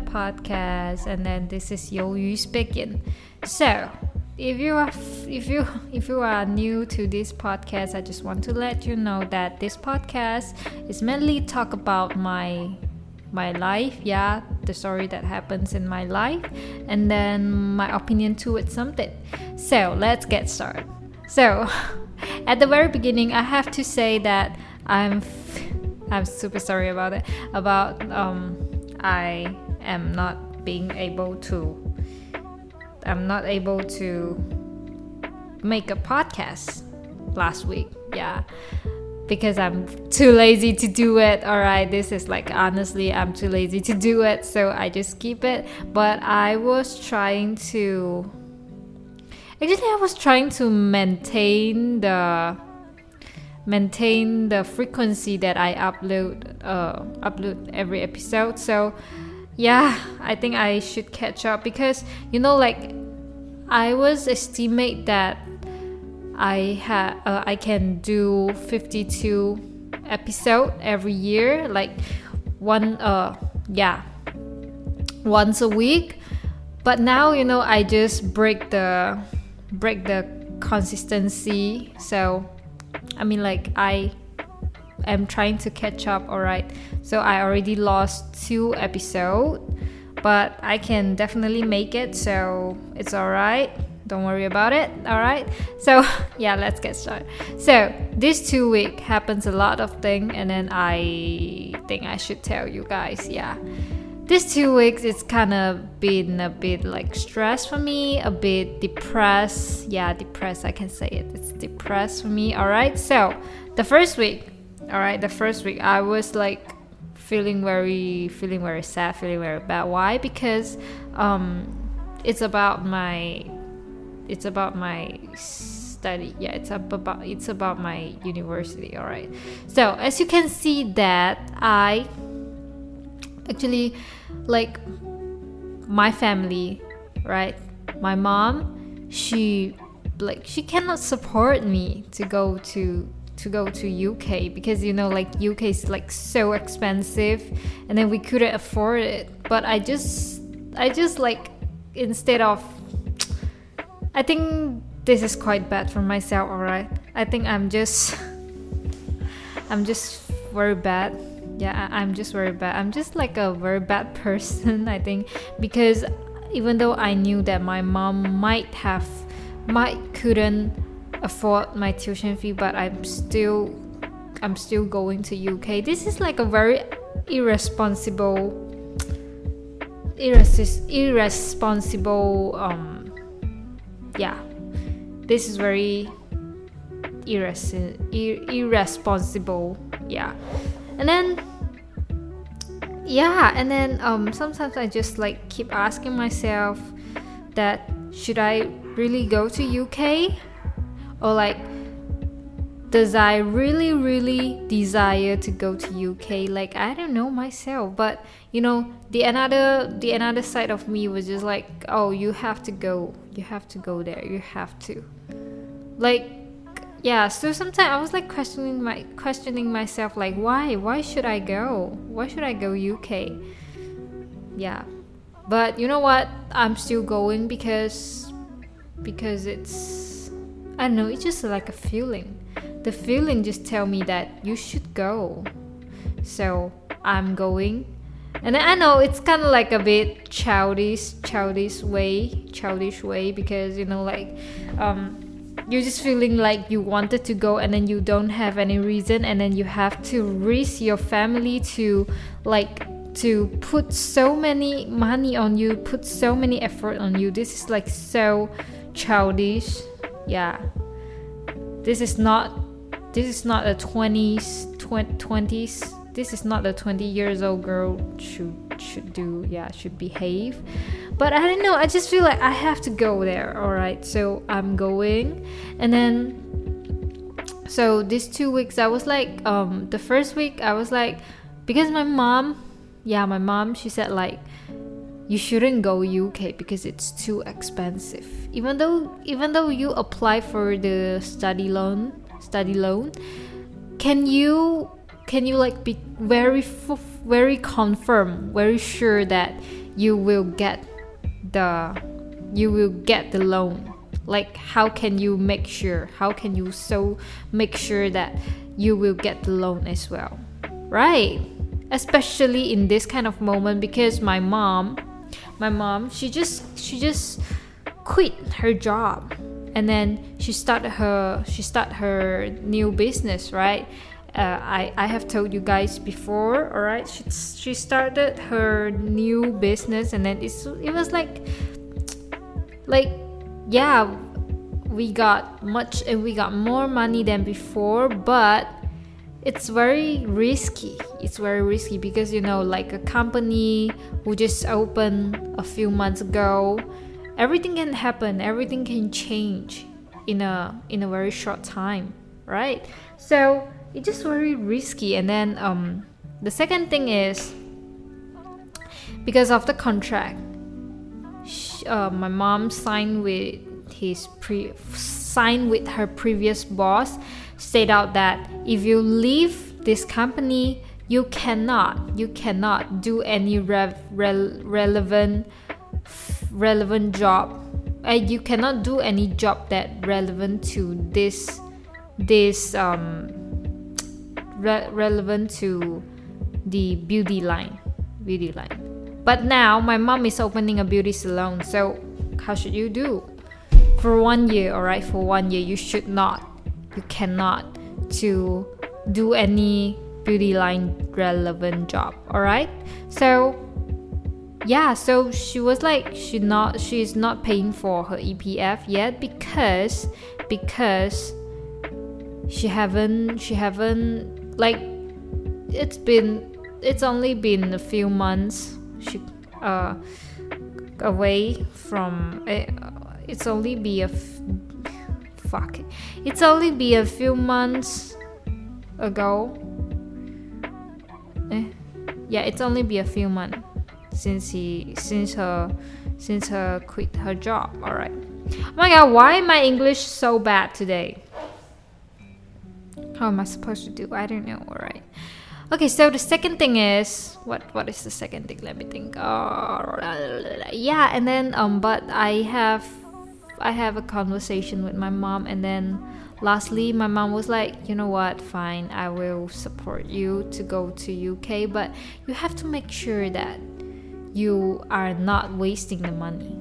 my podcast. And then this is Yo Yu speaking. So, if you are if you if you are new to this podcast, I just want to let you know that this podcast is mainly talk about my my life, yeah, the story that happens in my life, and then my opinion towards something. So let's get started. So, at the very beginning, I have to say that I'm I'm super sorry about it. About um, I am not being able to. I'm not able to make a podcast last week. Yeah because I'm too lazy to do it. All right, this is like honestly, I'm too lazy to do it, so I just keep it. But I was trying to actually, I was trying to maintain the maintain the frequency that I upload uh, upload every episode. So yeah, I think I should catch up because you know, like I was estimate that I have uh, I can do 52 episode every year, like one uh yeah once a week. But now you know I just break the break the consistency. So I mean like I am trying to catch up. All right, so I already lost two episode, but I can definitely make it. So it's all right don't worry about it all right so yeah let's get started. So this two week happens a lot of thing and then i think i should tell you guys yeah. This two weeks it's kind of been a bit like stress for me a bit depressed yeah depressed i can say it. It's depressed for me all right so the first week all right the first week i was like feeling very feeling very sad feeling very bad. Why? Because um it's about my it's about my study. Yeah it's about it's about my university all right so as you can see that i actually like my family right? My mom she like she cannot support me to go to to go to UK because you know like UK is like so expensive and then we couldn't afford it but I just I just like instead of I think this is quite bad for myself, alright? I think I'm just. I'm just very bad. Yeah, I'm just very bad. I'm just like a very bad person, I think, because even though I knew that my mom might have, might couldn't afford my tuition fee, but I'm still, I'm still going to UK. This is like a very irresponsible, irres- irresponsible um yeah. This is very irres- ir- irresponsible yeah. And then yeah and then um sometimes i just like keep asking myself that should i really go to uk or like does I really, really desire to go to UK? Like I don't know myself, but you know, the another the another side of me was just like, oh, you have to go, you have to go there, you have to. Like, yeah. So sometimes I was like questioning my questioning myself, like, why, why should I go? Why should I go UK? Yeah, but you know what? I'm still going because because it's I know. It's just like a feeling the feeling just tell me that you should go. So I'm going. And I know it's kind of like a bit childish, childish way, childish way because you know like um you're just feeling like you wanted to go and then you don't have any reason and then you have to risk your family to like to put so many money on you, put so many effort on you. This is like so childish. Yeah. This is not this is not a 20s 20s this is not a 20 years old girl should should do yeah should behave. But i don't know i just feel like i have to go there all right so i'm going. And then so these two weeks i was like um the first week i was like because my mom yeah my mom she said like you shouldn't go UK because it's too expensive. Even though even though you apply for the study loan, study loan can you can you like be very very confirm, very sure that you will get the you will get the loan. Like how can you make sure? How can you so make sure that you will get the loan as well? Right? Especially in this kind of moment because my mom my mom she just she just quit her job. And then she started her she started her new business right? Uh, I, I have told you guys before all right she, she started her new business and then it's, it was like like yeah we got much and we got more money than before but it's very risky. It's very risky because you know like a company who just opened a few months ago everything can happen. Everything can change in a in a very short time right? So it's just very risky. And then um the second thing is because of the contract uh, my mom signed with his pre signed with her previous boss state out that if you leave this company you cannot you cannot do any rev, re- relevant relevant job. Uh, you cannot do any job that relevant to this this um re- relevant to the beauty line beauty line. But now my mom is opening a beauty salon so how should you do? For one year all right for one year you should not you cannot to do any beauty line relevant job all right so yeah so she was like she not she's not paying for her epf yet because because she haven't she haven't like it's been it's only been a few months she uh away from uh, it's only be a fuck. It's only be a few months ago. Eh, yeah it's only be a few months since he since her since her quit her job. All right oh my god why my english so bad today? How am i supposed to do? I don't know all right okay so the second thing is what what is the second thing? Let me think. Oh, yeah and then um but i have i have a conversation with my mom and then lastly my mom was like you know what? Fine i will support you to go to uk but you have to make sure that you are not wasting the money.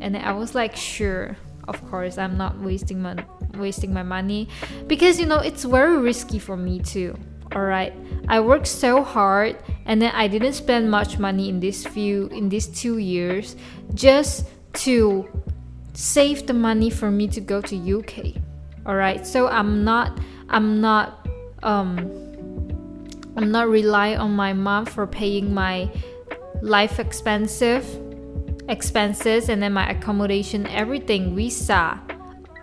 And i was like sure of course i'm not wasting my wasting my money because you know it's very risky for me too all right i worked so hard and then i didn't spend much money in this few in these two years just to save the money for me to go to uk all right so i'm not i'm not um i'm not rely on my mom for paying my life expensive expenses and then my accommodation everything visa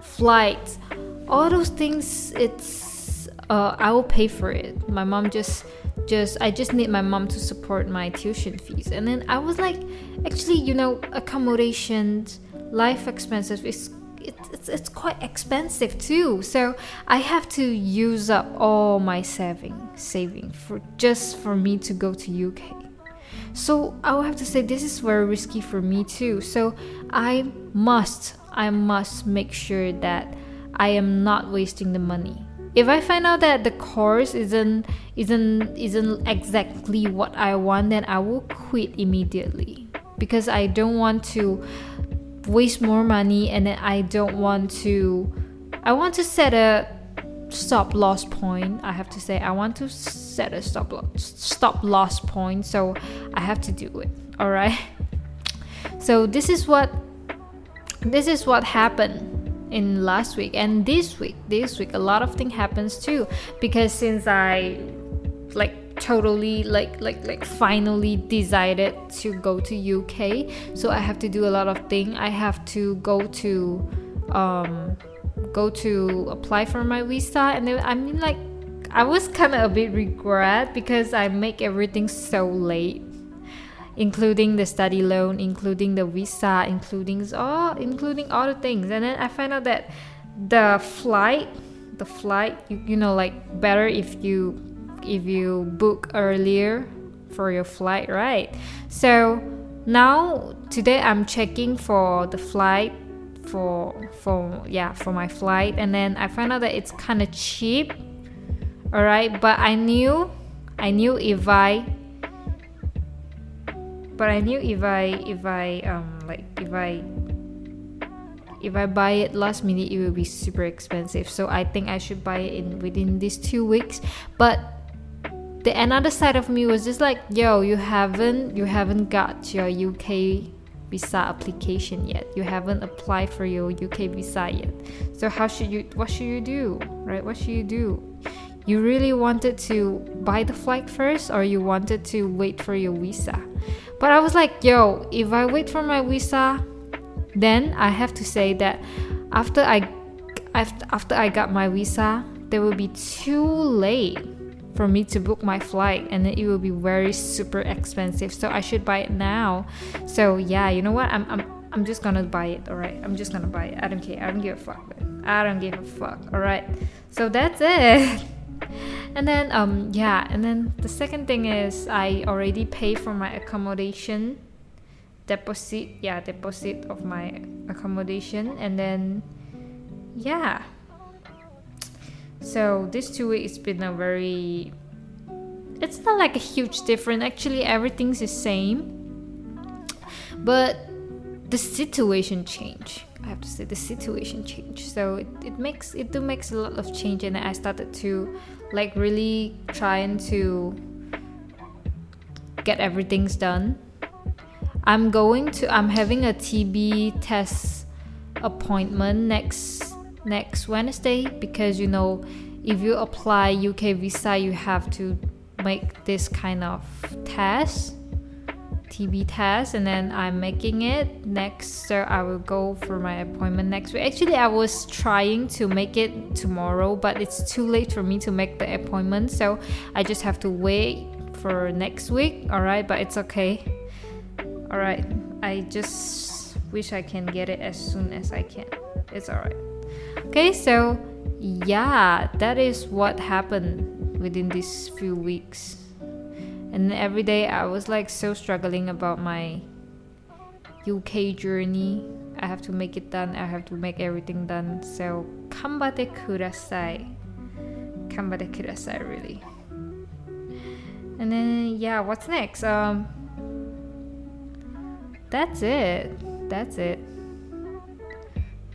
flights all those things it's uh, i will pay for it. My mom just just i just need my mom to support my tuition fees. And then i was like actually you know accommodations life expenses is it's, it's quite expensive too so i have to use up all my saving saving for just for me to go to uk so I will have to say this is very risky for me too. So I must, I must make sure that I am not wasting the money. If I find out that the course isn't isn't isn't exactly what I want, then I will quit immediately because I don't want to waste more money and then I don't want to I want to set a stop loss point i have to say. I want to set a stop loss stop loss point so i have to do it all right so this is what this is what happened in last week and this week this week a lot of things happens too because since i like totally like like like finally decided to go to uk so i have to do a lot of thing. I have to go to um go to apply for my visa. And then I mean like I was kind of a bit regret because I make everything so late including the study loan including the visa including all including all the things. And then I find out that the flight the flight you, you know like better if you if you book earlier for your flight, right? So now today I'm checking for the flight for for yeah for my flight and then I found out that it's kind of cheap. All right, but I knew I knew if I but I knew if I if I um like if I if I buy it last minute it will be super expensive so I think I should buy it in within these two weeks but the another side of me was just like yo you haven't you haven't got your UK visa application yet. You haven't applied for your UK visa yet. So how should you what should you do right? What should you do? You really wanted to buy the flight first or you wanted to wait for your visa? But I was like yo if I wait for my visa then I have to say that after I after I got my visa, there will be too late for me to book my flight and it will be very super expensive. So I should buy it now. So yeah, you know what? I'm I'm I'm just gonna buy it, alright? I'm just gonna buy it. I don't care. I don't give a fuck. I don't give a fuck. Alright. So that's it. and then um yeah, and then the second thing is I already paid for my accommodation deposit yeah deposit of my accommodation and then yeah so this two weeks it's been a very it's not like a huge difference. Actually everything's the same. But the situation changed i have to say the situation changed so it, it makes it do makes a lot of change and i started to like really trying to get everything's done. I'm going to I'm having a TB test appointment next next Wednesday because you know if you apply UK visa you have to make this kind of test TB test and then I'm making it next so I will go for my appointment next week. Actually I was trying to make it tomorrow but it's too late for me to make the appointment so I just have to wait for next week. Alright, but it's okay. Alright, I just wish I can get it as soon as I can. It's alright. Okay, so yeah, that is what happened within these few weeks. And every day I was like so struggling about my UK journey. I have to make it done. I have to make everything done. So, kambate kudasai. Kambate kudasai, really. And then, yeah, what's next? Um, that's it. That's it.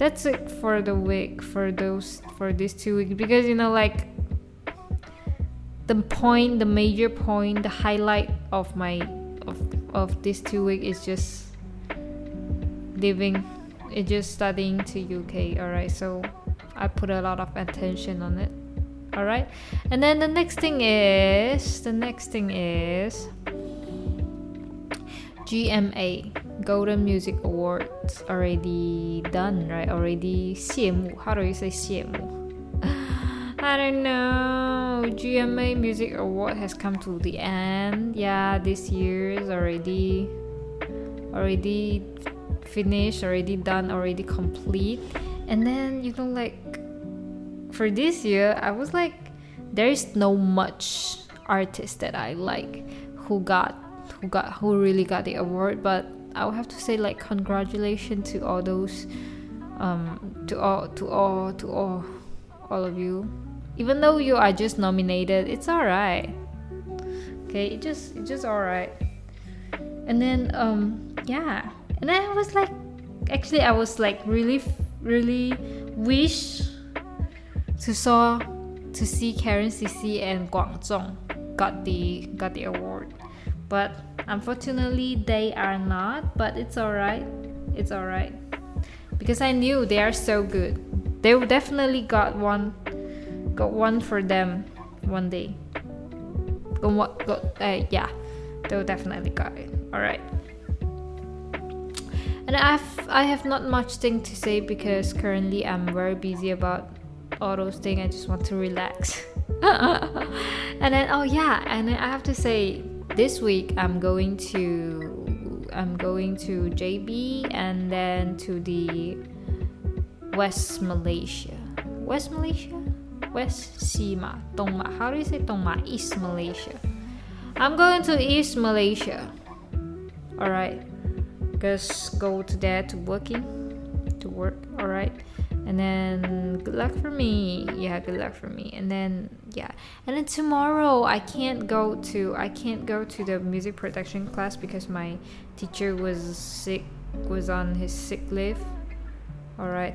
That's it for the week for those for these two weeks because you know like the point, the major point, the highlight of my of of this two week is just living, it's just studying to UK. All right, so I put a lot of attention on it. All right, and then the next thing is the next thing is GMA Golden Music Awards already done, right? Already 谢幕. How do you say 谢幕? I don't know. GMA Music Award has come to the end. Yeah, this year is already already finished, already done, already complete. And then you know like for this year, I was like there is no much artist that I like who got who got who really got the award, but I would have to say like congratulations to all those um to all to all to all all of you. Even though you are just nominated, it's alright. Okay, it just it's just alright. And then um yeah. And then I was like actually I was like really really wish to saw to see Karencici and Guang Zhong got the got the award. But Unfortunately, they are not, but it's alright. It's alright. Because I knew they are so good. They definitely got one got one for them one day. Got what got uh, yeah. They will definitely got it. Alright. And I've I have not much thing to say because currently I'm very busy about all those things. I just want to relax. and then oh yeah, and I have to say this week I'm going to I'm going to JB and then to the West Malaysia. West Malaysia? West Sima, Dongma. How do you say Dongma? East Malaysia. I'm going to East Malaysia. All right, just go to there to working, to work. All right, and then good luck for me. Yeah, good luck for me. And then yeah, and then tomorrow I can't go to I can't go to the music production class because my teacher was sick, was on his sick leave. All right.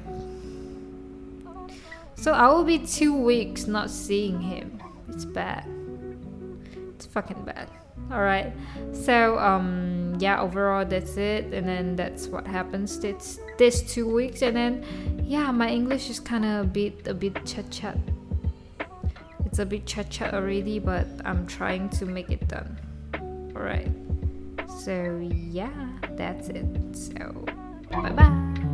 So I will be two weeks not seeing him. It's bad. It's fucking bad. All right. So um yeah, overall that's it, and then that's what happens this this two weeks, and then yeah, my English is kind of a bit a bit chat chat. It's a bit chat chat already, but I'm trying to make it done. All right. So yeah, that's it. So bye bye.